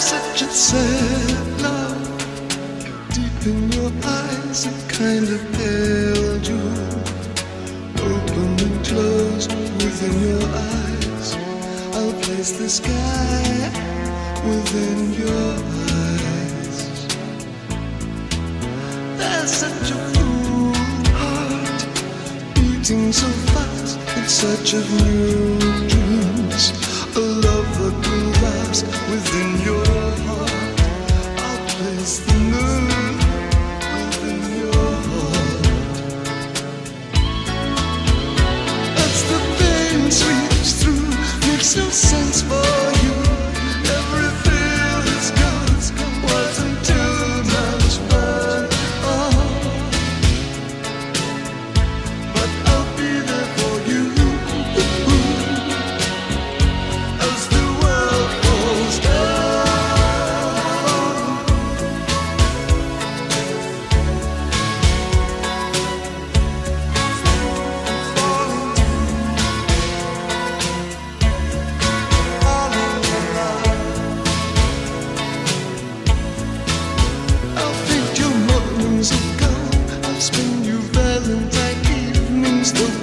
said love deep in your eyes, it kind of held you. Open and closed within your eyes. I'll place the sky within your eyes. There's such a full heart beating so fast. in such of new dreams. A love that will last within your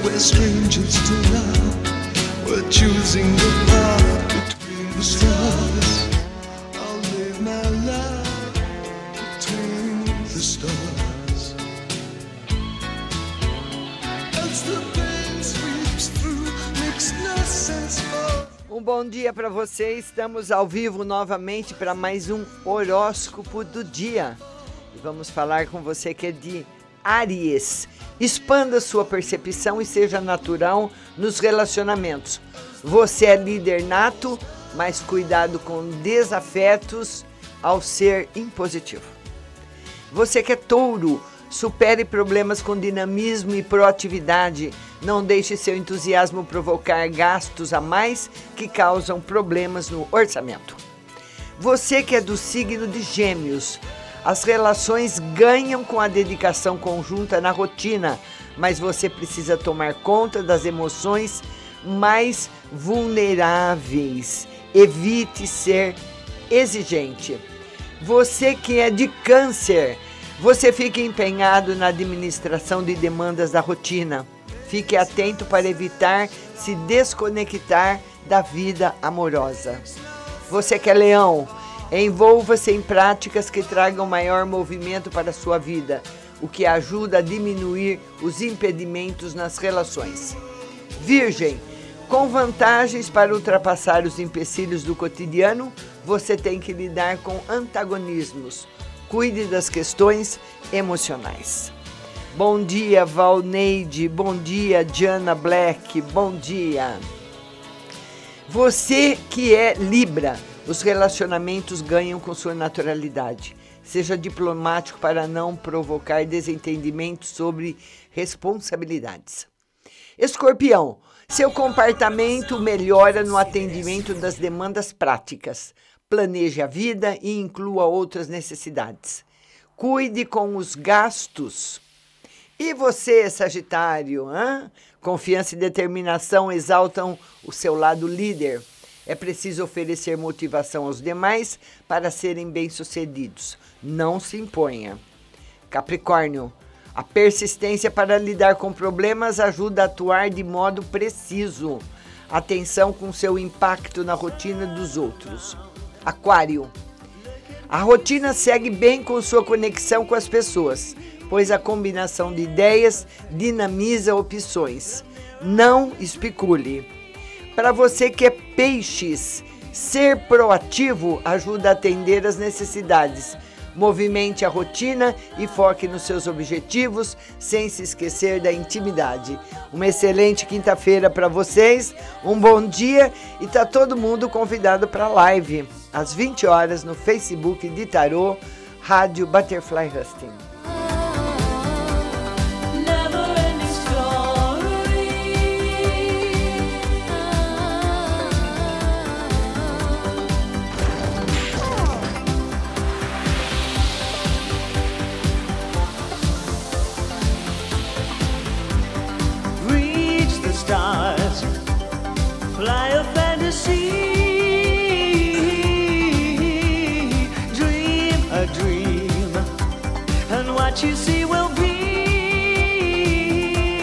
we're strangers. We're choosing the path between the stars. I'll live my love between the stars. As the pain sweeps through, makes no sense for. Um bom dia para você. Estamos ao vivo novamente para mais um horóscopo do dia. E vamos falar com você que é de Aries. Expanda sua percepção e seja natural nos relacionamentos. Você é líder nato, mas cuidado com desafetos ao ser impositivo. Você que é touro, supere problemas com dinamismo e proatividade. Não deixe seu entusiasmo provocar gastos a mais que causam problemas no orçamento. Você que é do signo de Gêmeos, as relações ganham com a dedicação conjunta na rotina, mas você precisa tomar conta das emoções mais vulneráveis. Evite ser exigente. Você que é de câncer, você fica empenhado na administração de demandas da rotina. Fique atento para evitar se desconectar da vida amorosa. Você que é leão, envolva-se em práticas que tragam maior movimento para a sua vida, o que ajuda a diminuir os impedimentos nas relações. Virgem, com vantagens para ultrapassar os empecilhos do cotidiano, você tem que lidar com antagonismos. Cuide das questões emocionais. Bom dia, Valneide. Bom dia, Diana Black. Bom dia. Você que é Libra, os relacionamentos ganham com sua naturalidade. Seja diplomático para não provocar desentendimentos sobre responsabilidades. Escorpião, seu comportamento melhora no atendimento das demandas práticas. Planeje a vida e inclua outras necessidades. Cuide com os gastos. E você, Sagitário? Hã? Confiança e determinação exaltam o seu lado líder. É preciso oferecer motivação aos demais para serem bem-sucedidos. Não se imponha. Capricórnio, a persistência para lidar com problemas ajuda a atuar de modo preciso. Atenção com seu impacto na rotina dos outros. Aquário, a rotina segue bem com sua conexão com as pessoas, pois a combinação de ideias dinamiza opções. Não especule. Para você que é peixes, ser proativo ajuda a atender as necessidades. Movimente a rotina e foque nos seus objetivos sem se esquecer da intimidade. Uma excelente quinta-feira para vocês, um bom dia e tá todo mundo convidado para a live às 20 horas no Facebook de Tarô, Rádio Butterfly Husting. You see